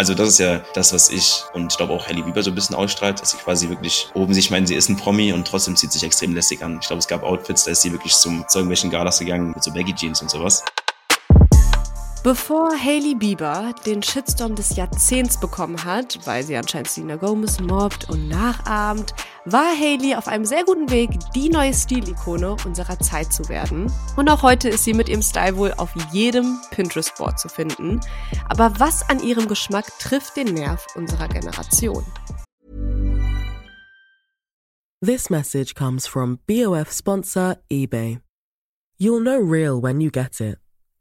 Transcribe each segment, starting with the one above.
Also das ist ja das, was ich und ich glaube auch Hailey Bieber so ein bisschen ausstrahlt, dass sie quasi wirklich oben sich meinen, sie ist ein Promi und trotzdem zieht sich extrem lässig an. Ich glaube, es gab Outfits, da ist sie wirklich zum, zu irgendwelchen Galas gegangen mit so Baggy Jeans und sowas. Bevor Hailey Bieber den Shitstorm des Jahrzehnts bekommen hat, weil sie anscheinend Selena Gomez mobbt und nachahmt, war Hailey auf einem sehr guten Weg, die neue Stilikone unserer Zeit zu werden. Und auch heute ist sie mit ihrem Style wohl auf jedem Pinterest-Board zu finden. Aber was an ihrem Geschmack trifft den Nerv unserer Generation? This message comes from BOF sponsor eBay. You'll know real when you get it.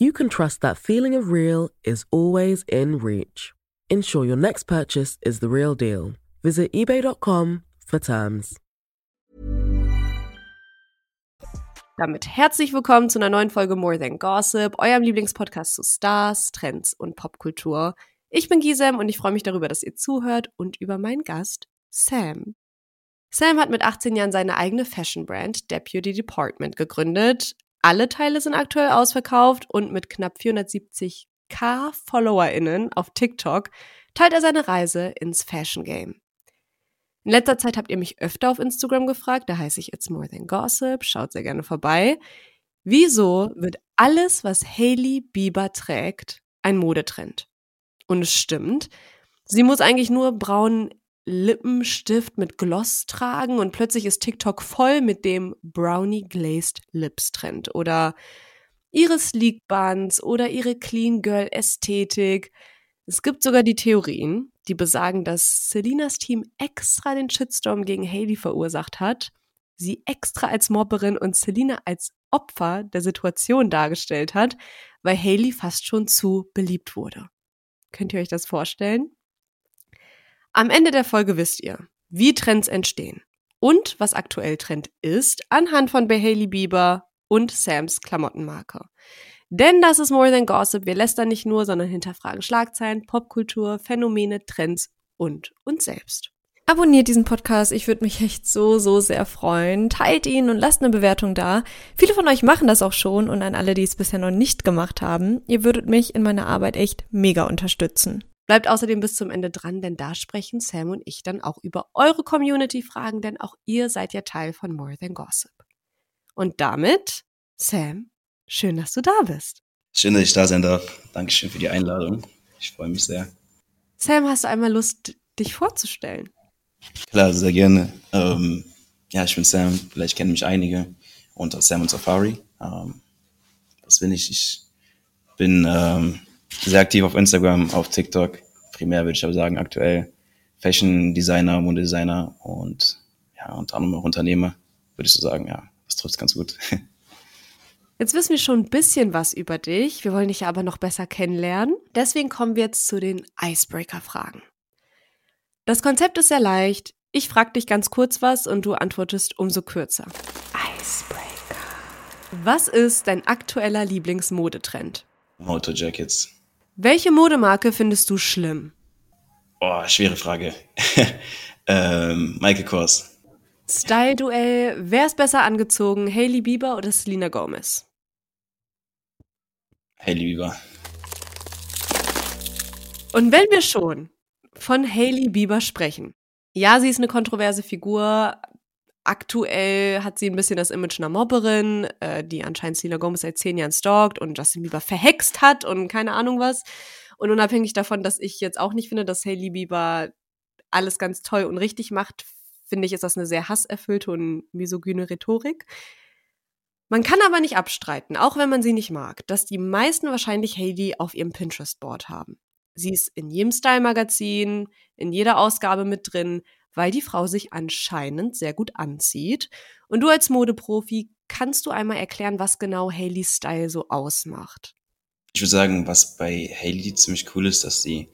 you can trust that feeling of real is always in reach. Ensure your next purchase is the real deal. Visit eBay.com for terms. Damit herzlich willkommen zu einer neuen Folge More Than Gossip, eurem Lieblingspodcast zu Stars, Trends und Popkultur. Ich bin Gisem und ich freue mich darüber, dass ihr zuhört und über meinen Gast Sam. Sam hat mit 18 Jahren seine eigene Fashion-Brand Deputy Department gegründet, alle Teile sind aktuell ausverkauft und mit knapp 470k FollowerInnen auf TikTok teilt er seine Reise ins Fashion Game. In letzter Zeit habt ihr mich öfter auf Instagram gefragt, da heiße ich It's More Than Gossip, schaut sehr gerne vorbei. Wieso wird alles, was Hailey Bieber trägt, ein Modetrend? Und es stimmt. Sie muss eigentlich nur braunen Lippenstift mit Gloss tragen und plötzlich ist TikTok voll mit dem Brownie Glazed Lips Trend oder ihre Sleek Buns oder ihre Clean Girl Ästhetik. Es gibt sogar die Theorien, die besagen, dass Selinas Team extra den Shitstorm gegen Haley verursacht hat, sie extra als Mobberin und Selina als Opfer der Situation dargestellt hat, weil Haley fast schon zu beliebt wurde. Könnt ihr euch das vorstellen? Am Ende der Folge wisst ihr, wie Trends entstehen und was aktuell Trend ist anhand von Behaley Bieber und Sams Klamottenmarke. Denn das ist More Than Gossip. Wir lästern nicht nur, sondern hinterfragen Schlagzeilen, Popkultur, Phänomene, Trends und uns selbst. Abonniert diesen Podcast, ich würde mich echt so, so sehr freuen. Teilt ihn und lasst eine Bewertung da. Viele von euch machen das auch schon und an alle, die es bisher noch nicht gemacht haben, ihr würdet mich in meiner Arbeit echt mega unterstützen. Bleibt außerdem bis zum Ende dran, denn da sprechen Sam und ich dann auch über eure Community-Fragen, denn auch ihr seid ja Teil von More Than Gossip. Und damit, Sam, schön, dass du da bist. Schön, dass ich da sein darf. Dankeschön für die Einladung. Ich freue mich sehr. Sam, hast du einmal Lust, dich vorzustellen? Klar, sehr gerne. Ähm, ja, ich bin Sam, vielleicht kennen mich einige unter Sam und Safari. Ähm, was bin ich? Ich bin ähm, sehr aktiv auf Instagram, auf TikTok. Primär würde ich aber sagen, aktuell Fashion Designer, Modedesigner und ja, unter anderem auch Unternehmer, würde ich so sagen, ja, das trifft ganz gut. Jetzt wissen wir schon ein bisschen was über dich. Wir wollen dich aber noch besser kennenlernen. Deswegen kommen wir jetzt zu den Icebreaker-Fragen. Das Konzept ist sehr leicht. Ich frage dich ganz kurz was und du antwortest umso kürzer. Icebreaker. Was ist dein aktueller Lieblingsmodetrend? Motorjackets. Welche Modemarke findest du schlimm? Oh, schwere Frage. ähm, Michael Kors. Style-Duell. Wer ist besser angezogen? Hailey Bieber oder Selena Gomez? Hailey Bieber. Und wenn wir schon von Hailey Bieber sprechen. Ja, sie ist eine kontroverse Figur, Aktuell hat sie ein bisschen das Image einer Mobberin, äh, die anscheinend Selena Gomez seit zehn Jahren stalkt und Justin Bieber verhext hat und keine Ahnung was. Und unabhängig davon, dass ich jetzt auch nicht finde, dass Hailey Bieber alles ganz toll und richtig macht, finde ich, ist das eine sehr hasserfüllte und misogyne Rhetorik. Man kann aber nicht abstreiten, auch wenn man sie nicht mag, dass die meisten wahrscheinlich Hailey auf ihrem Pinterest-Board haben. Sie ist in jedem Style-Magazin, in jeder Ausgabe mit drin, weil die Frau sich anscheinend sehr gut anzieht. Und du als Modeprofi, kannst du einmal erklären, was genau Haleys Style so ausmacht? Ich würde sagen, was bei Haley ziemlich cool ist, dass sie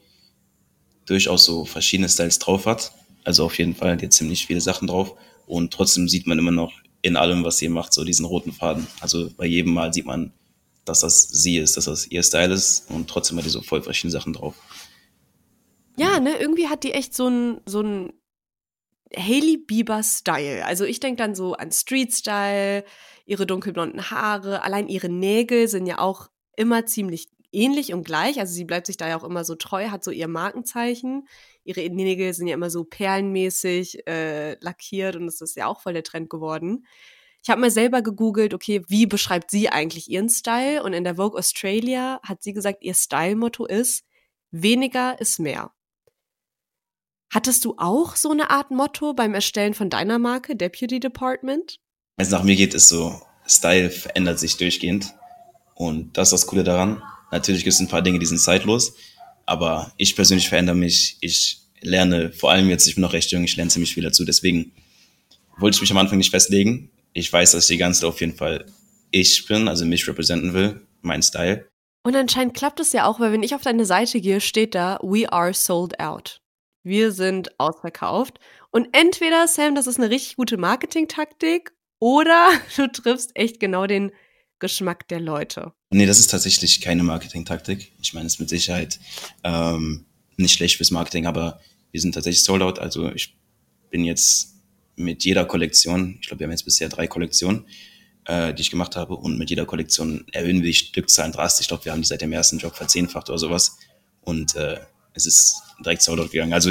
durchaus so verschiedene Styles drauf hat. Also auf jeden Fall, hat ziemlich viele Sachen drauf. Und trotzdem sieht man immer noch in allem, was sie macht, so diesen roten Faden. Also bei jedem Mal sieht man, dass das sie ist, dass das ihr Style ist und trotzdem hat die so voll verschiedene Sachen drauf. Ja, ne, irgendwie hat die echt so ein, so ein Hailey Bieber Style. Also ich denke dann so an Street Style, ihre dunkelblonden Haare, allein ihre Nägel sind ja auch immer ziemlich ähnlich und gleich. Also sie bleibt sich da ja auch immer so treu, hat so ihr Markenzeichen. Ihre Nägel sind ja immer so perlenmäßig äh, lackiert und das ist ja auch voll der Trend geworden. Ich habe mal selber gegoogelt, okay, wie beschreibt sie eigentlich ihren Style? Und in der Vogue Australia hat sie gesagt, ihr Style-Motto ist, weniger ist mehr. Hattest du auch so eine Art Motto beim Erstellen von deiner Marke, Deputy Department? Also nach mir geht es so, Style verändert sich durchgehend. Und das ist das Coole daran. Natürlich gibt es ein paar Dinge, die sind zeitlos. Aber ich persönlich verändere mich. Ich lerne, vor allem jetzt, ich bin noch recht jung, ich lerne ziemlich viel dazu. Deswegen wollte ich mich am Anfang nicht festlegen. Ich weiß, dass ich die ganze Zeit auf jeden Fall ich bin, also mich repräsentieren will, mein Style. Und anscheinend klappt es ja auch, weil wenn ich auf deine Seite gehe, steht da, we are sold out. Wir sind ausverkauft. Und entweder, Sam, das ist eine richtig gute Marketingtaktik oder du triffst echt genau den Geschmack der Leute. Nee, das ist tatsächlich keine Marketingtaktik. Ich meine, es ist mit Sicherheit ähm, nicht schlecht fürs Marketing, aber wir sind tatsächlich sold out. Also ich bin jetzt mit jeder Kollektion, ich glaube, wir haben jetzt bisher drei Kollektionen, äh, die ich gemacht habe, und mit jeder Kollektion erhöhen wir die Stückzahlen drastisch. Ich glaube, wir haben die seit dem ersten Job verzehnfacht oder sowas. Und äh, es ist direkt Souldout gegangen. Also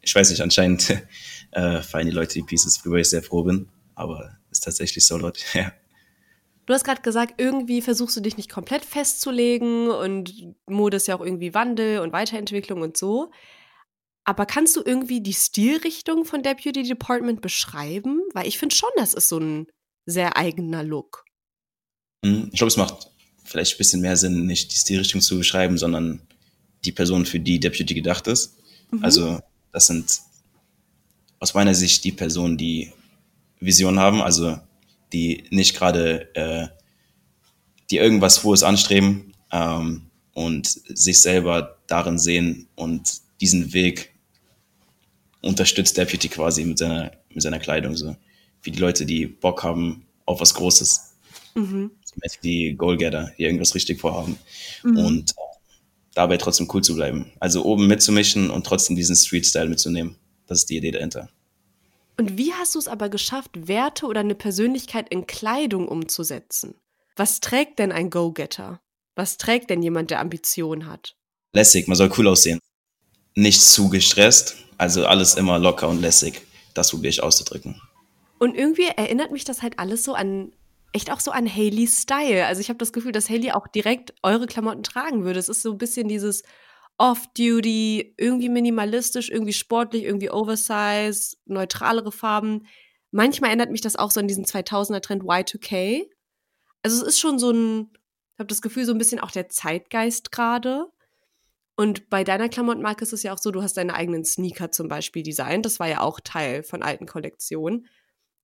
ich weiß nicht, anscheinend äh, feiern die Leute die Pieces, worüber ich sehr froh bin, aber ist tatsächlich Souldout, ja. Du hast gerade gesagt, irgendwie versuchst du dich nicht komplett festzulegen und Mode ist ja auch irgendwie Wandel und Weiterentwicklung und so. Aber kannst du irgendwie die Stilrichtung von Deputy Department beschreiben? Weil ich finde schon, das ist so ein sehr eigener Look. Hm, ich glaube, es macht vielleicht ein bisschen mehr Sinn, nicht die Stilrichtung zu beschreiben, sondern die Person, für die Deputy gedacht ist. Mhm. Also das sind aus meiner Sicht die Personen, die Vision haben, also die nicht gerade, äh, die irgendwas Hohes anstreben ähm, und sich selber darin sehen und diesen Weg unterstützt Deputy quasi mit seiner, mit seiner Kleidung. So. Wie die Leute, die Bock haben auf was Großes. Mhm. Die Goalgetter, die irgendwas richtig vorhaben. Mhm. Und dabei trotzdem cool zu bleiben. Also oben mitzumischen und trotzdem diesen Street-Style mitzunehmen. Das ist die Idee dahinter. Und wie hast du es aber geschafft, Werte oder eine Persönlichkeit in Kleidung umzusetzen? Was trägt denn ein Go-Getter? Was trägt denn jemand, der Ambition hat? Lässig, man soll cool aussehen. Nicht zu gestresst, also alles immer locker und lässig. Das probiere ich auszudrücken. Und irgendwie erinnert mich das halt alles so an echt auch so an Haley's Style. Also ich habe das Gefühl, dass Haley auch direkt eure Klamotten tragen würde. Es ist so ein bisschen dieses Off-Duty, irgendwie minimalistisch, irgendwie sportlich, irgendwie Oversize, neutralere Farben. Manchmal erinnert mich das auch so an diesen 2000er-Trend Y2K. Also es ist schon so ein, ich habe das Gefühl, so ein bisschen auch der Zeitgeist gerade. Und bei deiner Klamottenmarke ist es ja auch so, du hast deine eigenen Sneaker zum Beispiel designt. Das war ja auch Teil von alten Kollektionen.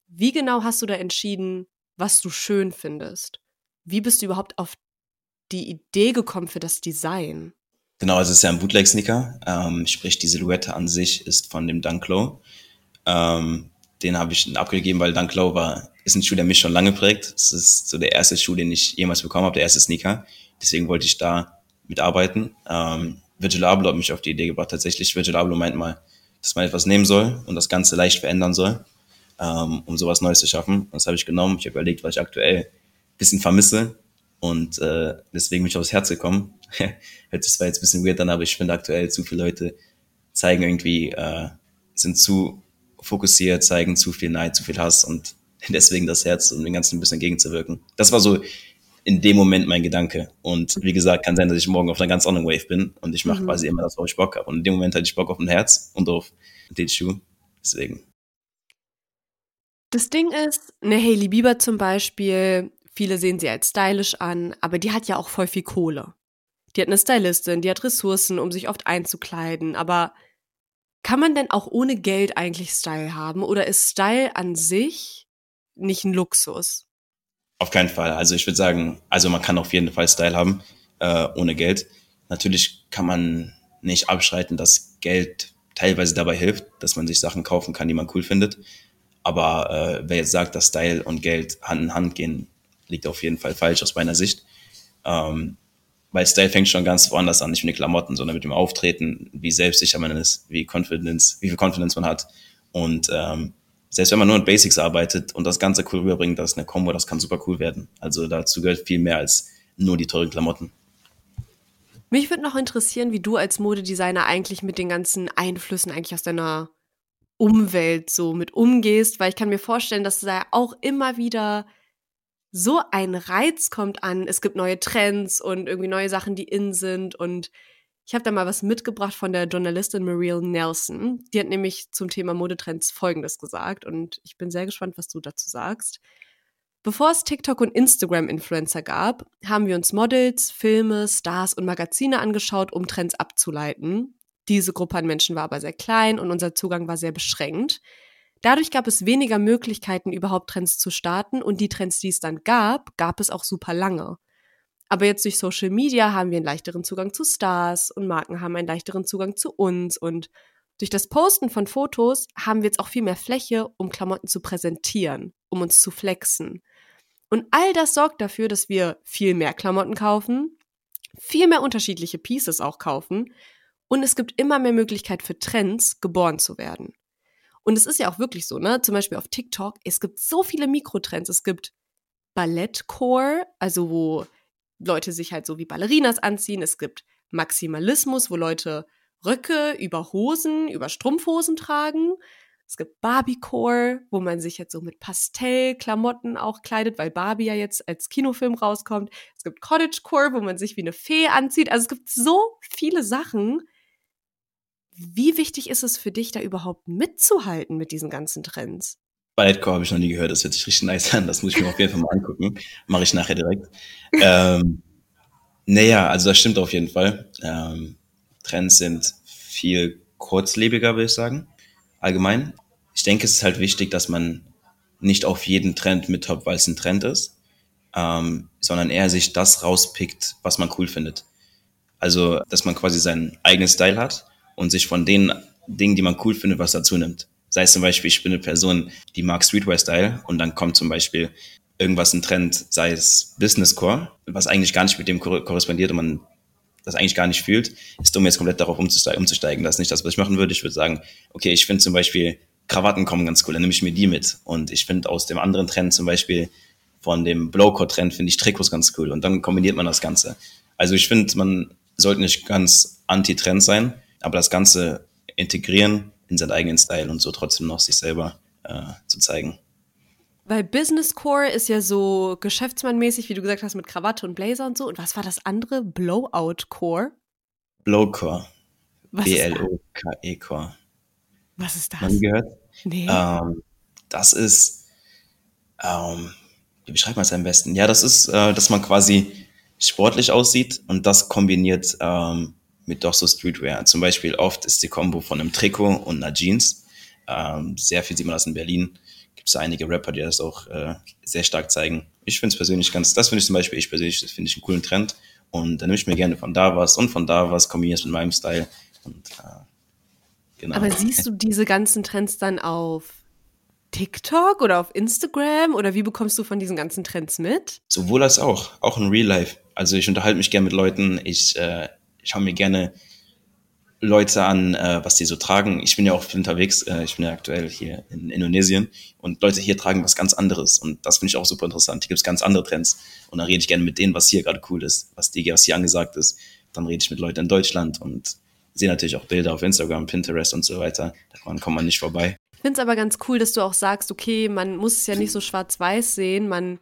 Wie genau hast du da entschieden, was du schön findest. Wie bist du überhaupt auf die Idee gekommen für das Design? Genau, also es ist ja ein Bootleg-Sneaker. Ähm, sprich, die Silhouette an sich ist von dem Dunklow. Ähm, den habe ich abgegeben, weil Dunklow war, ist ein Schuh, der mich schon lange prägt. Es ist so der erste Schuh, den ich jemals bekommen habe, der erste Sneaker. Deswegen wollte ich da mitarbeiten. Ähm, Virgil Abloh hat mich auf die Idee gebracht. Tatsächlich, Virgil Abloh meint mal, dass man etwas nehmen soll und das Ganze leicht verändern soll ähm, um sowas Neues zu schaffen. Das habe ich genommen. Ich habe überlegt, was ich aktuell ein bisschen vermisse und äh, deswegen bin ich aufs Herz gekommen. Hört sich zwar jetzt ein bisschen weird an, aber ich finde aktuell zu viele Leute zeigen irgendwie, äh, sind zu fokussiert, zeigen zu viel Neid, zu viel Hass und deswegen das Herz, um den Ganzen ein bisschen entgegenzuwirken. Das war so in dem Moment mein Gedanke. Und wie gesagt, kann sein, dass ich morgen auf einer ganz anderen Wave bin und ich mache mhm. quasi immer das, worauf ich Bock habe. Und in dem Moment hatte ich Bock auf ein Herz und auf den Schuh. Deswegen. Das Ding ist, eine Hailey Bieber zum Beispiel, viele sehen sie als stylisch an, aber die hat ja auch voll viel Kohle. Die hat eine Stylistin, die hat Ressourcen, um sich oft einzukleiden, aber kann man denn auch ohne Geld eigentlich Style haben oder ist Style an sich nicht ein Luxus? Auf keinen Fall. Also ich würde sagen, also man kann auf jeden Fall Style haben äh, ohne Geld. Natürlich kann man nicht abschreiten, dass Geld teilweise dabei hilft, dass man sich Sachen kaufen kann, die man cool findet. Aber äh, wer jetzt sagt, dass Style und Geld Hand in Hand gehen, liegt auf jeden Fall falsch aus meiner Sicht. Ähm, weil Style fängt schon ganz woanders an, nicht mit den Klamotten, sondern mit dem Auftreten, wie selbstsicher man ist, wie Confidence, wie viel Confidence man hat. Und ähm, selbst wenn man nur mit Basics arbeitet und das Ganze cool rüberbringt, das ist eine Combo, das kann super cool werden. Also dazu gehört viel mehr als nur die teuren Klamotten. Mich würde noch interessieren, wie du als Modedesigner eigentlich mit den ganzen Einflüssen eigentlich aus deiner Umwelt so mit umgehst, weil ich kann mir vorstellen, dass da auch immer wieder so ein Reiz kommt an. Es gibt neue Trends und irgendwie neue Sachen, die in sind. Und ich habe da mal was mitgebracht von der Journalistin Mariel Nelson. Die hat nämlich zum Thema Modetrends Folgendes gesagt. Und ich bin sehr gespannt, was du dazu sagst. Bevor es TikTok und Instagram-Influencer gab, haben wir uns Models, Filme, Stars und Magazine angeschaut, um Trends abzuleiten. Diese Gruppe an Menschen war aber sehr klein und unser Zugang war sehr beschränkt. Dadurch gab es weniger Möglichkeiten, überhaupt Trends zu starten und die Trends, die es dann gab, gab es auch super lange. Aber jetzt durch Social Media haben wir einen leichteren Zugang zu Stars und Marken haben einen leichteren Zugang zu uns und durch das Posten von Fotos haben wir jetzt auch viel mehr Fläche, um Klamotten zu präsentieren, um uns zu flexen. Und all das sorgt dafür, dass wir viel mehr Klamotten kaufen, viel mehr unterschiedliche Pieces auch kaufen und es gibt immer mehr Möglichkeit für Trends, geboren zu werden. Und es ist ja auch wirklich so, ne? Zum Beispiel auf TikTok, es gibt so viele Mikrotrends. Es gibt Ballettcore, also wo Leute sich halt so wie Ballerinas anziehen. Es gibt Maximalismus, wo Leute Röcke über Hosen, über Strumpfhosen tragen. Es gibt Barbiecore, wo man sich jetzt so mit Pastellklamotten auch kleidet, weil Barbie ja jetzt als Kinofilm rauskommt. Es gibt Cottagecore, wo man sich wie eine Fee anzieht. Also es gibt so viele Sachen, wie wichtig ist es für dich, da überhaupt mitzuhalten mit diesen ganzen Trends? Ballettcore habe ich noch nie gehört, das hört sich richtig nice an, das muss ich mir auf jeden Fall mal angucken. Mache ich nachher direkt. ähm, naja, also das stimmt auf jeden Fall. Ähm, Trends sind viel kurzlebiger, würde ich sagen, allgemein. Ich denke, es ist halt wichtig, dass man nicht auf jeden Trend mithoppt, weil es ein Trend ist, ähm, sondern eher sich das rauspickt, was man cool findet. Also, dass man quasi seinen eigenen Style hat und sich von den Dingen, die man cool findet, was dazu nimmt. Sei es zum Beispiel, ich bin eine Person, die mag Streetwear-Style und dann kommt zum Beispiel irgendwas ein Trend, sei es Business-Core, was eigentlich gar nicht mit dem korrespondiert und man das eigentlich gar nicht fühlt, ist dumm, jetzt komplett darauf umzusteigen. Das ist nicht das, was ich machen würde. Ich würde sagen, okay, ich finde zum Beispiel Krawatten kommen ganz cool, dann nehme ich mir die mit. Und ich finde aus dem anderen Trend zum Beispiel von dem Blowcore-Trend finde ich Trikots ganz cool und dann kombiniert man das Ganze. Also ich finde, man sollte nicht ganz anti-Trend sein, aber das Ganze integrieren in seinen eigenen Style und so trotzdem noch sich selber äh, zu zeigen. Weil Business Core ist ja so geschäftsmannmäßig, wie du gesagt hast, mit Krawatte und Blazer und so. Und was war das andere? Blowout Core? Blowcore. B-L-O-K-E Core. Was ist das? Haben gehört? Nee. Ähm, das ist, ähm, wie beschreibt man es am besten? Ja, das ist, äh, dass man quasi sportlich aussieht und das kombiniert ähm, mit doch so Streetwear. Zum Beispiel oft ist die Kombo von einem Trikot und einer Jeans. Ähm, sehr viel sieht man das in Berlin. Gibt es einige Rapper, die das auch äh, sehr stark zeigen. Ich finde es persönlich ganz, das finde ich zum Beispiel, ich persönlich, das finde ich einen coolen Trend. Und dann nehme ich mir gerne von da was und von da was, kombiniere es mit meinem Style. Und, äh, genau. Aber siehst du diese ganzen Trends dann auf TikTok oder auf Instagram oder wie bekommst du von diesen ganzen Trends mit? Sowohl als auch, auch in Real Life. Also ich unterhalte mich gerne mit Leuten, ich äh, schaue mir gerne Leute an, äh, was die so tragen. Ich bin ja auch unterwegs, äh, ich bin ja aktuell hier in Indonesien und Leute hier tragen was ganz anderes und das finde ich auch super interessant. Hier gibt es ganz andere Trends und da rede ich gerne mit denen, was hier gerade cool ist, was, die, was hier angesagt ist. Dann rede ich mit Leuten in Deutschland und sehe natürlich auch Bilder auf Instagram, Pinterest und so weiter. Da kommt man nicht vorbei. Ich finde es aber ganz cool, dass du auch sagst, okay, man muss es ja nicht so schwarz-weiß sehen, man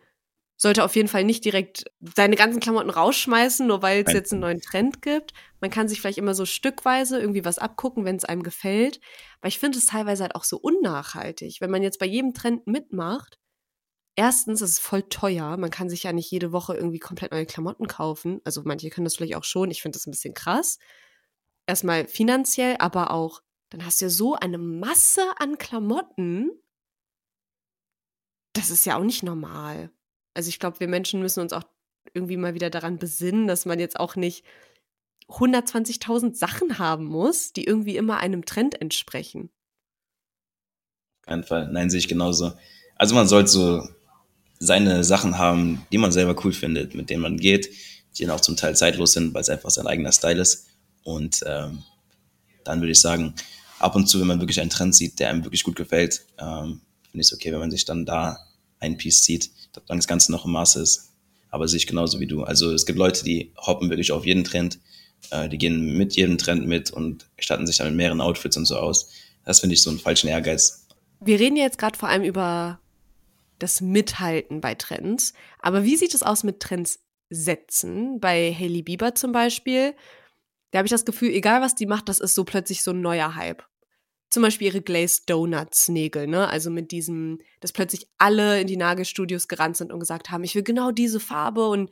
sollte auf jeden Fall nicht direkt seine ganzen Klamotten rausschmeißen, nur weil es jetzt einen neuen Trend gibt. Man kann sich vielleicht immer so stückweise irgendwie was abgucken, wenn es einem gefällt. Aber ich finde es teilweise halt auch so unnachhaltig, wenn man jetzt bei jedem Trend mitmacht. Erstens ist es voll teuer. Man kann sich ja nicht jede Woche irgendwie komplett neue Klamotten kaufen. Also manche können das vielleicht auch schon. Ich finde das ein bisschen krass. Erstmal finanziell, aber auch, dann hast du ja so eine Masse an Klamotten. Das ist ja auch nicht normal. Also ich glaube, wir Menschen müssen uns auch irgendwie mal wieder daran besinnen, dass man jetzt auch nicht 120.000 Sachen haben muss, die irgendwie immer einem Trend entsprechen. Auf keinen Fall. Nein, sehe ich genauso. Also man sollte so seine Sachen haben, die man selber cool findet, mit denen man geht, die dann auch zum Teil zeitlos sind, weil es einfach sein eigener Style ist. Und ähm, dann würde ich sagen, ab und zu, wenn man wirklich einen Trend sieht, der einem wirklich gut gefällt, ähm, finde ich es okay, wenn man sich dann da ein Piece zieht, dann das Ganze noch im Maße ist. Aber sehe ich genauso wie du. Also es gibt Leute, die hoppen wirklich auf jeden Trend, äh, die gehen mit jedem Trend mit und statten sich dann mit mehreren Outfits und so aus. Das finde ich so einen falschen Ehrgeiz. Wir reden jetzt gerade vor allem über das Mithalten bei Trends. Aber wie sieht es aus mit Trends setzen? Bei Hailey Bieber zum Beispiel, da habe ich das Gefühl, egal was die macht, das ist so plötzlich so ein neuer Hype. Zum Beispiel ihre Glazed Donuts Nägel, ne? Also mit diesem, dass plötzlich alle in die Nagelstudios gerannt sind und gesagt haben, ich will genau diese Farbe und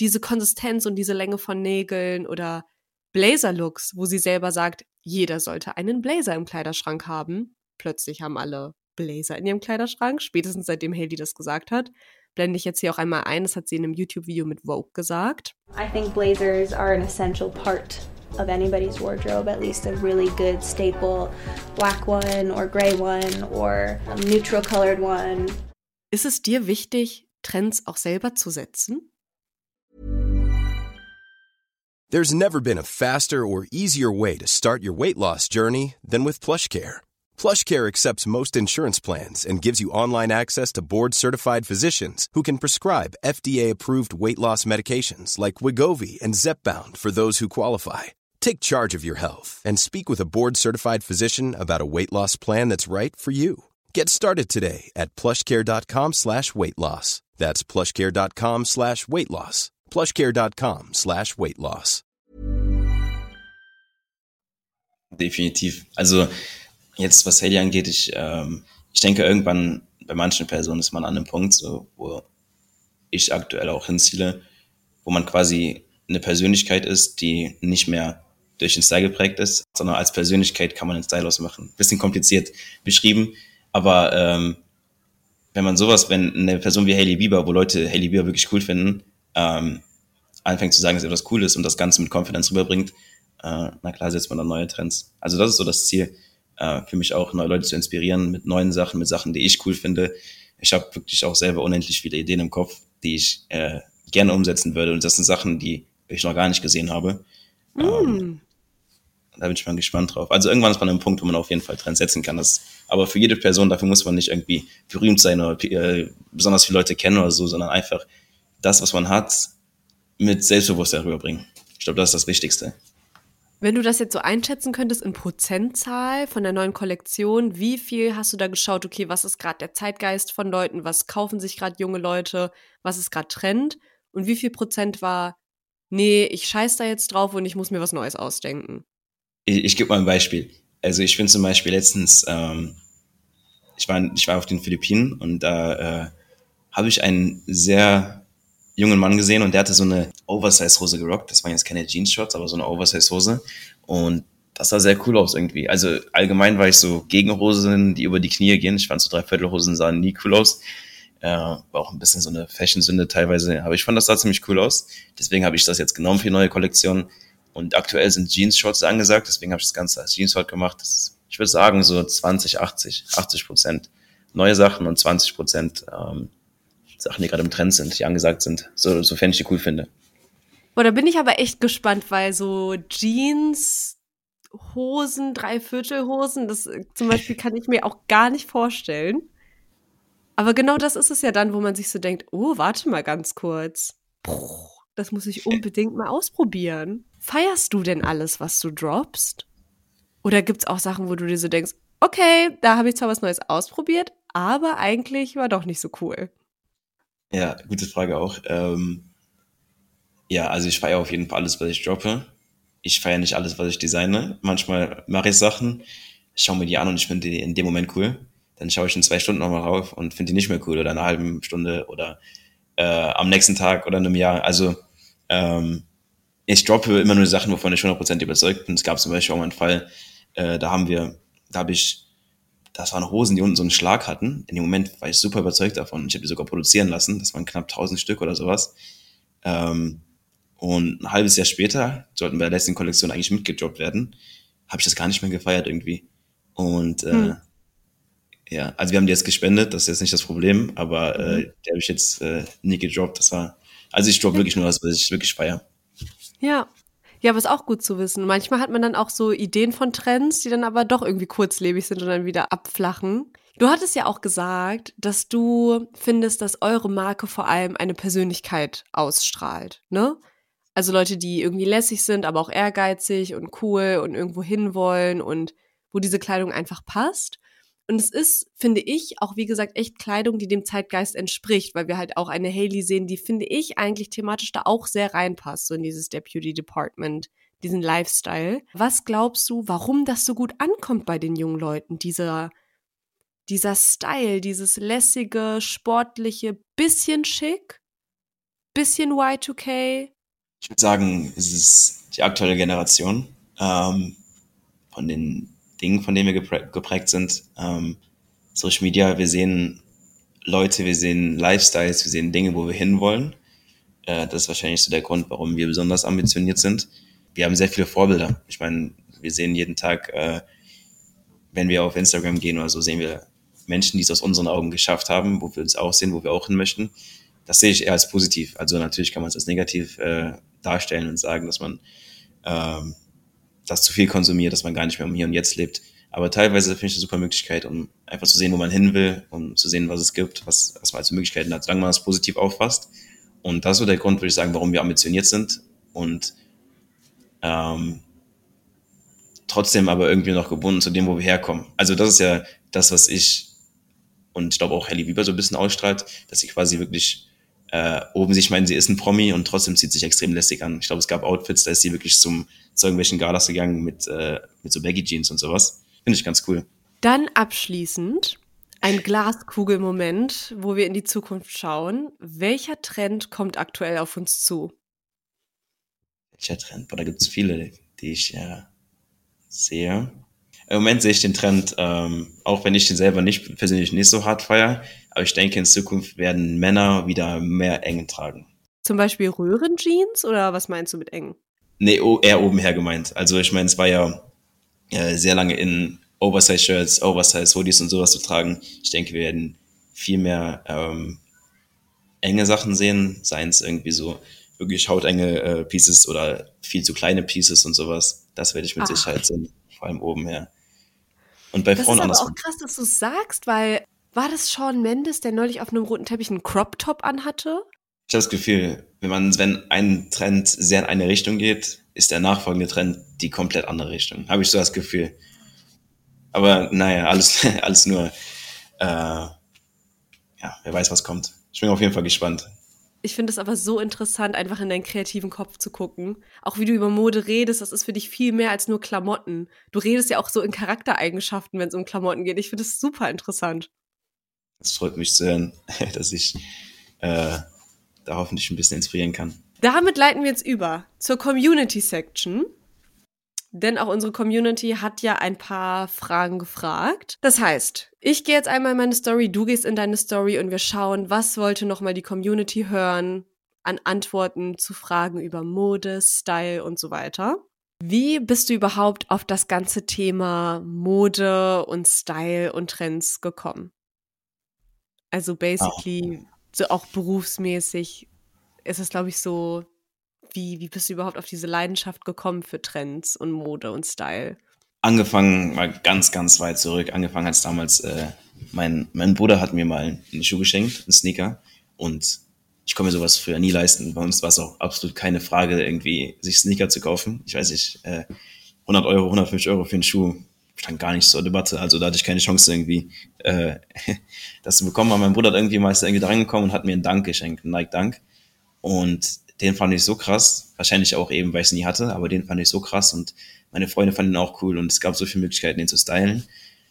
diese Konsistenz und diese Länge von Nägeln oder Blazer-Looks, wo sie selber sagt, jeder sollte einen Blazer im Kleiderschrank haben. Plötzlich haben alle Blazer in ihrem Kleiderschrank, spätestens seitdem Haley das gesagt hat. Blende ich jetzt hier auch einmal ein, das hat sie in einem YouTube-Video mit Vogue gesagt. I think blazers are an essential part of anybody's wardrobe, at least a really good staple black one or gray one or a neutral colored one. Ist es dir wichtig, Trends auch selber zu setzen? There's never been a faster or easier way to start your weight loss journey than with PlushCare. PlushCare accepts most insurance plans and gives you online access to board-certified physicians who can prescribe FDA-approved weight loss medications like Wigovi and Zepbound for those who qualify. Take charge of your health and speak with a board-certified physician about a weight loss plan that's right for you. Get started today at plushcare.com slash weight loss. That's plushcare.com slash weight loss. plushcare.com slash weight loss. Definitiv. Also jetzt, was Haley angeht, ich, ähm, ich denke, irgendwann bei manchen Personen ist man an einem Punkt, so, wo ich aktuell auch hinziele, wo man quasi eine Persönlichkeit ist, die nicht mehr durch den Style geprägt ist, sondern als Persönlichkeit kann man den Style ausmachen. Bisschen kompliziert beschrieben, aber ähm, wenn man sowas, wenn eine Person wie Hailey Bieber, wo Leute Hailey Bieber wirklich cool finden, ähm, anfängt zu sagen, dass etwas cool ist und das Ganze mit Confidence rüberbringt, äh, na klar setzt man dann neue Trends. Also das ist so das Ziel, äh, für mich auch neue Leute zu inspirieren mit neuen Sachen, mit Sachen, die ich cool finde. Ich habe wirklich auch selber unendlich viele Ideen im Kopf, die ich äh, gerne umsetzen würde und das sind Sachen, die ich noch gar nicht gesehen habe. Mm. Ähm, da bin ich mal gespannt drauf. Also irgendwann ist man an einem Punkt, wo man auf jeden Fall Trends setzen kann. Das, aber für jede Person, dafür muss man nicht irgendwie berühmt sein oder äh, besonders viele Leute kennen oder so, sondern einfach das, was man hat, mit Selbstbewusstsein rüberbringen. Ich glaube, das ist das Wichtigste. Wenn du das jetzt so einschätzen könntest in Prozentzahl von der neuen Kollektion, wie viel hast du da geschaut, okay, was ist gerade der Zeitgeist von Leuten, was kaufen sich gerade junge Leute, was ist gerade Trend und wie viel Prozent war, nee, ich scheiß da jetzt drauf und ich muss mir was Neues ausdenken? Ich, ich gebe mal ein Beispiel. Also ich bin zum Beispiel letztens, ähm, ich, war, ich war auf den Philippinen und da äh, habe ich einen sehr jungen Mann gesehen und der hatte so eine Oversize-Hose gerockt. Das waren jetzt keine Jeans-Shorts, aber so eine Oversize-Hose. Und das sah sehr cool aus irgendwie. Also allgemein war ich so gegen Hosen, die über die Knie gehen. Ich fand so Dreiviertelhosen sahen nie cool aus. Äh, war auch ein bisschen so eine Fashion-Sünde teilweise. Aber ich fand das sah ziemlich cool aus. Deswegen habe ich das jetzt genommen für die neue Kollektion. Und aktuell sind Jeans-Shorts angesagt. Deswegen habe ich das Ganze als Jeans-Short gemacht. Das, ich würde sagen so 20, 80, 80 Prozent neue Sachen und 20 Prozent ähm, Sachen, die gerade im Trend sind, die angesagt sind, so, sofern ich die cool finde. Boah, da bin ich aber echt gespannt, weil so Jeans, Hosen, Dreiviertelhosen, das äh, zum Beispiel kann ich mir auch gar nicht vorstellen. Aber genau das ist es ja dann, wo man sich so denkt, oh, warte mal ganz kurz. Puh, das muss ich unbedingt mal ausprobieren. Feierst du denn alles, was du droppst? Oder gibt's auch Sachen, wo du dir so denkst, okay, da habe ich zwar was Neues ausprobiert, aber eigentlich war doch nicht so cool. Ja, gute Frage auch. Ähm, ja, also ich feiere auf jeden Fall alles, was ich droppe. Ich feiere nicht alles, was ich designe. Manchmal mache ich Sachen, schaue mir die an und ich finde die in dem Moment cool. Dann schaue ich in zwei Stunden nochmal rauf und finde die nicht mehr cool oder in einer halben Stunde oder äh, am nächsten Tag oder in einem Jahr. Also ähm, ich droppe immer nur Sachen, wovon ich 100% überzeugt bin. Es gab zum Beispiel auch mal einen Fall, äh, da haben wir, da habe ich das waren Hosen, die unten so einen Schlag hatten. In dem Moment war ich super überzeugt davon. Ich habe die sogar produzieren lassen. Das waren knapp 1000 Stück oder sowas. Ähm, Und ein halbes Jahr später sollten bei der letzten Kollektion eigentlich mitgedroppt werden. Habe ich das gar nicht mehr gefeiert irgendwie. Und äh, hm. Ja, also wir haben die jetzt gespendet, das ist jetzt nicht das Problem, aber äh, mhm. die habe ich jetzt äh, nie gedroppt. Das war, also ich droppe wirklich nur was, was ich wirklich feiere. Ja, ja, aber ist auch gut zu wissen. Manchmal hat man dann auch so Ideen von Trends, die dann aber doch irgendwie kurzlebig sind und dann wieder abflachen. Du hattest ja auch gesagt, dass du findest, dass eure Marke vor allem eine Persönlichkeit ausstrahlt, ne? Also Leute, die irgendwie lässig sind, aber auch ehrgeizig und cool und irgendwo hinwollen und wo diese Kleidung einfach passt. Und es ist, finde ich, auch wie gesagt, echt Kleidung, die dem Zeitgeist entspricht, weil wir halt auch eine Haley sehen, die, finde ich, eigentlich thematisch da auch sehr reinpasst, so in dieses Deputy Department, diesen Lifestyle. Was glaubst du, warum das so gut ankommt bei den jungen Leuten, dieser, dieser Style, dieses lässige, sportliche, bisschen schick, bisschen Y2K? Ich würde sagen, es ist die aktuelle Generation ähm, von den Dingen, von denen wir geprägt sind. Ähm, Social Media, wir sehen Leute, wir sehen Lifestyles, wir sehen Dinge, wo wir hinwollen. Äh, das ist wahrscheinlich so der Grund, warum wir besonders ambitioniert sind. Wir haben sehr viele Vorbilder. Ich meine, wir sehen jeden Tag, äh, wenn wir auf Instagram gehen oder so, sehen wir Menschen, die es aus unseren Augen geschafft haben, wo wir uns auch sehen, wo wir auch hin möchten. Das sehe ich eher als positiv. Also natürlich kann man es als negativ äh, darstellen und sagen, dass man ähm, das zu viel konsumiert, dass man gar nicht mehr um hier und jetzt lebt. Aber teilweise finde ich eine super Möglichkeit, um einfach zu sehen, wo man hin will, um zu sehen, was es gibt, was, was man als Möglichkeiten hat, solange man das positiv auffasst. Und das ist so der Grund, würde ich sagen, warum wir ambitioniert sind und ähm, trotzdem aber irgendwie noch gebunden zu dem, wo wir herkommen. Also das ist ja das, was ich und ich glaube auch Halle Bieber so ein bisschen ausstrahlt, dass sie quasi wirklich äh, oben sich meinen, sie ist ein Promi und trotzdem zieht sich extrem lässig an. Ich glaube, es gab Outfits, da ist sie wirklich zum, zu irgendwelchen Galas gegangen mit, äh, mit so Baggy Jeans und sowas. Finde ich ganz cool. Dann abschließend ein Glaskugelmoment, wo wir in die Zukunft schauen. Welcher Trend kommt aktuell auf uns zu? Welcher Trend? Boah, da gibt es viele, die ich äh, sehe. Im Moment sehe ich den Trend, ähm, auch wenn ich den selber nicht persönlich nicht so hart feiere, aber ich denke, in Zukunft werden Männer wieder mehr eng tragen. Zum Beispiel Röhrenjeans oder was meinst du mit eng? Nee, eher oben her gemeint. Also ich meine, es war ja äh, sehr lange in Oversize-Shirts, Oversize-Hoodies und sowas zu tragen. Ich denke, wir werden viel mehr ähm, enge Sachen sehen, seien es irgendwie so wirklich hautenge äh, Pieces oder viel zu kleine Pieces und sowas. Das werde ich mit Ach. Sicherheit sehen, vor allem oben her. Und bei das Frauen ist aber auch krass, dass du es sagst, weil war das Sean Mendes, der neulich auf einem roten Teppich einen Crop Top anhatte? Ich habe das Gefühl, wenn man, wenn ein Trend sehr in eine Richtung geht, ist der nachfolgende Trend die komplett andere Richtung. Habe ich so das Gefühl. Aber naja, alles, alles nur, äh, ja, wer weiß, was kommt. Ich bin auf jeden Fall gespannt. Ich finde es aber so interessant, einfach in deinen kreativen Kopf zu gucken. Auch wie du über Mode redest, das ist für dich viel mehr als nur Klamotten. Du redest ja auch so in Charaktereigenschaften, wenn es um Klamotten geht. Ich finde es super interessant. Es freut mich zu hören, dass ich äh, da hoffentlich ein bisschen inspirieren kann. Damit leiten wir jetzt über zur Community Section. Denn auch unsere Community hat ja ein paar Fragen gefragt. Das heißt, ich gehe jetzt einmal in meine Story, du gehst in deine Story und wir schauen, was wollte nochmal die Community hören an Antworten zu Fragen über Mode, Style und so weiter. Wie bist du überhaupt auf das ganze Thema Mode und Style und Trends gekommen? Also basically, oh. so auch berufsmäßig ist es, glaube ich, so wie, wie bist du überhaupt auf diese Leidenschaft gekommen für Trends und Mode und Style? Angefangen mal ganz, ganz weit zurück. Angefangen hat es damals, äh, mein, mein Bruder hat mir mal einen Schuh geschenkt, einen Sneaker. Und ich konnte mir sowas früher nie leisten. Bei uns war es auch absolut keine Frage, irgendwie sich Sneaker zu kaufen. Ich weiß nicht, äh, 100 Euro, 150 Euro für einen Schuh stand gar nicht zur Debatte. Also da hatte ich keine Chance irgendwie, äh, das zu bekommen. Aber mein Bruder hat irgendwie mal ist irgendwie da reingekommen und hat mir einen Dank geschenkt, einen Nike Dank. Und den fand ich so krass. Wahrscheinlich auch eben, weil ich es nie hatte, aber den fand ich so krass und meine Freunde fanden ihn auch cool und es gab so viele Möglichkeiten, den zu stylen,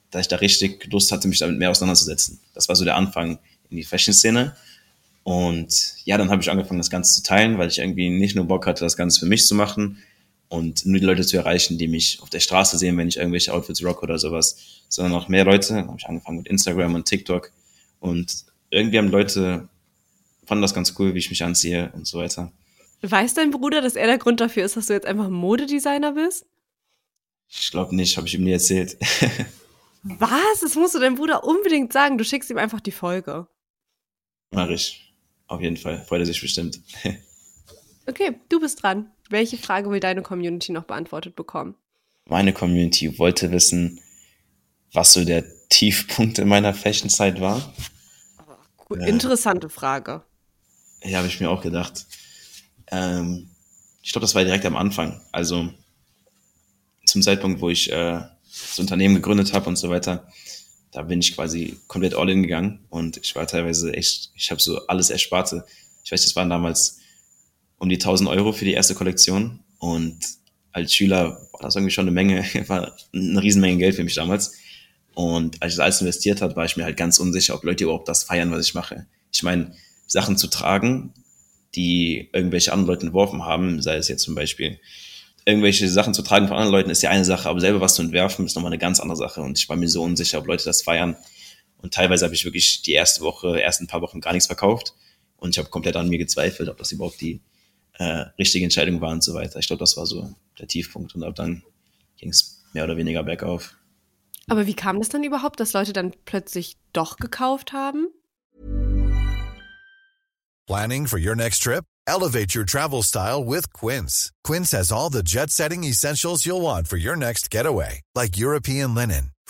dass ich da richtig Lust hatte, mich damit mehr auseinanderzusetzen. Das war so der Anfang in die Fashion-Szene. Und ja, dann habe ich angefangen, das Ganze zu teilen, weil ich irgendwie nicht nur Bock hatte, das Ganze für mich zu machen und nur die Leute zu erreichen, die mich auf der Straße sehen, wenn ich irgendwelche Outfits rock oder sowas, sondern auch mehr Leute. Dann habe ich angefangen mit Instagram und TikTok und irgendwie haben Leute fanden das ganz cool, wie ich mich anziehe und so weiter. Weiß dein Bruder, dass er der Grund dafür ist, dass du jetzt einfach Modedesigner bist? Ich glaube nicht, habe ich ihm nie erzählt. Was? Das musst du deinem Bruder unbedingt sagen. Du schickst ihm einfach die Folge. Mach ich. Auf jeden Fall. Freut er sich bestimmt. okay, du bist dran. Welche Frage will deine Community noch beantwortet bekommen? Meine Community wollte wissen, was so der Tiefpunkt in meiner Fashionzeit war. Cool. Interessante Frage. Ja, habe ich mir auch gedacht. Ähm, ich glaube, das war direkt am Anfang. Also zum Zeitpunkt, wo ich äh, das Unternehmen gegründet habe und so weiter, da bin ich quasi komplett all in gegangen und ich war teilweise echt, ich habe so alles Ersparte. Ich weiß, das waren damals um die 1000 Euro für die erste Kollektion und als Schüler war das irgendwie schon eine Menge, war eine Riesenmenge Geld für mich damals. Und als ich das alles investiert hat, war ich mir halt ganz unsicher, ob Leute überhaupt das feiern, was ich mache. Ich meine, Sachen zu tragen, die irgendwelche anderen Leute entworfen haben, sei es jetzt zum Beispiel irgendwelche Sachen zu tragen von anderen Leuten ist ja eine Sache, aber selber was zu entwerfen ist nochmal eine ganz andere Sache. Und ich war mir so unsicher, ob Leute das feiern. Und teilweise habe ich wirklich die erste Woche, ersten paar Wochen gar nichts verkauft. Und ich habe komplett an mir gezweifelt, ob das überhaupt die äh, richtige Entscheidung war und so weiter. Ich glaube, das war so der Tiefpunkt. Und ab dann ging es mehr oder weniger bergauf. Aber wie kam das dann überhaupt, dass Leute dann plötzlich doch gekauft haben? Planning for your next trip? Elevate your travel style with Quince. Quince has all the jet setting essentials you'll want for your next getaway, like European linen,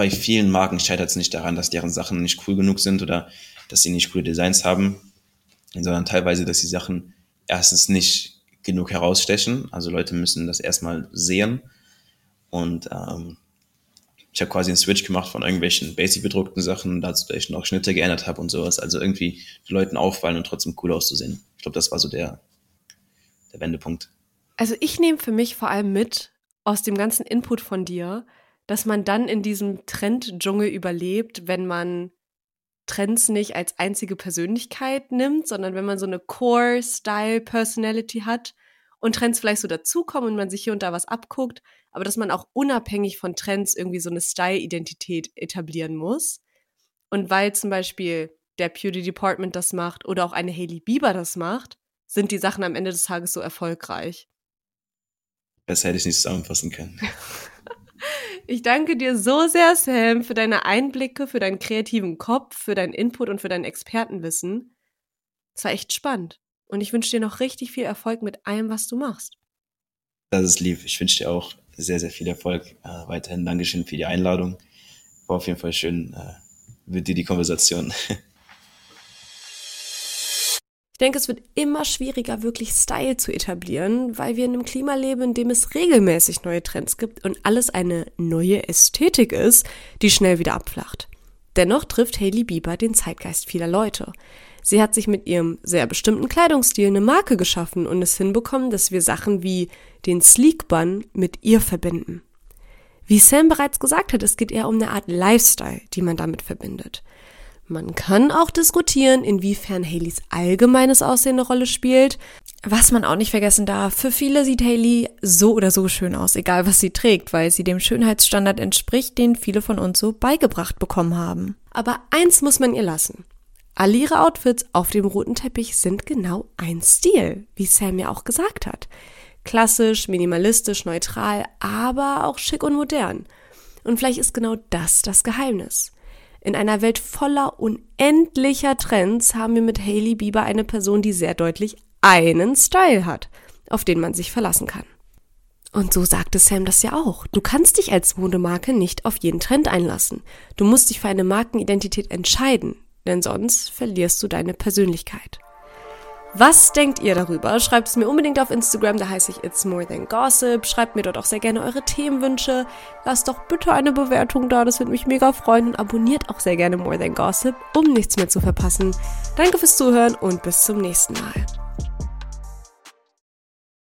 bei vielen Marken scheitert es nicht daran, dass deren Sachen nicht cool genug sind oder dass sie nicht coole Designs haben, sondern teilweise, dass die Sachen erstens nicht genug herausstechen. Also Leute müssen das erstmal sehen und ähm, ich habe quasi einen Switch gemacht von irgendwelchen basic bedruckten Sachen, dazu, dass ich noch Schnitte geändert habe und sowas. Also irgendwie die Leuten auffallen und trotzdem cool auszusehen. Ich glaube, das war so der, der Wendepunkt. Also ich nehme für mich vor allem mit aus dem ganzen Input von dir, dass man dann in diesem Trend-Dschungel überlebt, wenn man Trends nicht als einzige Persönlichkeit nimmt, sondern wenn man so eine Core-Style-Personality hat und Trends vielleicht so dazukommen und man sich hier und da was abguckt, aber dass man auch unabhängig von Trends irgendwie so eine Style-Identität etablieren muss. Und weil zum Beispiel der Beauty Department das macht oder auch eine Hailey Bieber das macht, sind die Sachen am Ende des Tages so erfolgreich. Besser hätte ich nicht zusammenfassen können. Ich danke dir so sehr, Sam, für deine Einblicke, für deinen kreativen Kopf, für deinen Input und für dein Expertenwissen. Es war echt spannend. Und ich wünsche dir noch richtig viel Erfolg mit allem, was du machst. Das ist lieb. Ich wünsche dir auch sehr, sehr viel Erfolg. Äh, weiterhin Dankeschön für die Einladung. War auf jeden Fall schön äh, mit dir die Konversation. Ich denke, es wird immer schwieriger, wirklich Style zu etablieren, weil wir in einem Klima leben, in dem es regelmäßig neue Trends gibt und alles eine neue Ästhetik ist, die schnell wieder abflacht. Dennoch trifft Hailey Bieber den Zeitgeist vieler Leute. Sie hat sich mit ihrem sehr bestimmten Kleidungsstil eine Marke geschaffen und es hinbekommen, dass wir Sachen wie den Sleek Bun mit ihr verbinden. Wie Sam bereits gesagt hat, es geht eher um eine Art Lifestyle, die man damit verbindet. Man kann auch diskutieren, inwiefern Haleys allgemeines Aussehen eine Rolle spielt. Was man auch nicht vergessen darf, für viele sieht Haley so oder so schön aus, egal was sie trägt, weil sie dem Schönheitsstandard entspricht, den viele von uns so beigebracht bekommen haben. Aber eins muss man ihr lassen. Alle ihre Outfits auf dem roten Teppich sind genau ein Stil, wie Sam ja auch gesagt hat. Klassisch, minimalistisch, neutral, aber auch schick und modern. Und vielleicht ist genau das das Geheimnis. In einer Welt voller unendlicher Trends haben wir mit Hailey Bieber eine Person, die sehr deutlich einen Style hat, auf den man sich verlassen kann. Und so sagte Sam das ja auch. Du kannst dich als Modemarke nicht auf jeden Trend einlassen. Du musst dich für eine Markenidentität entscheiden denn sonst verlierst du deine Persönlichkeit. Was denkt ihr darüber? Schreibt es mir unbedingt auf Instagram, da heiße ich It's More Than Gossip. Schreibt mir dort auch sehr gerne eure Themenwünsche. Lasst doch bitte eine Bewertung da, das würde mich mega freuen. Und abonniert auch sehr gerne More Than Gossip, um nichts mehr zu verpassen. Danke fürs Zuhören und bis zum nächsten Mal.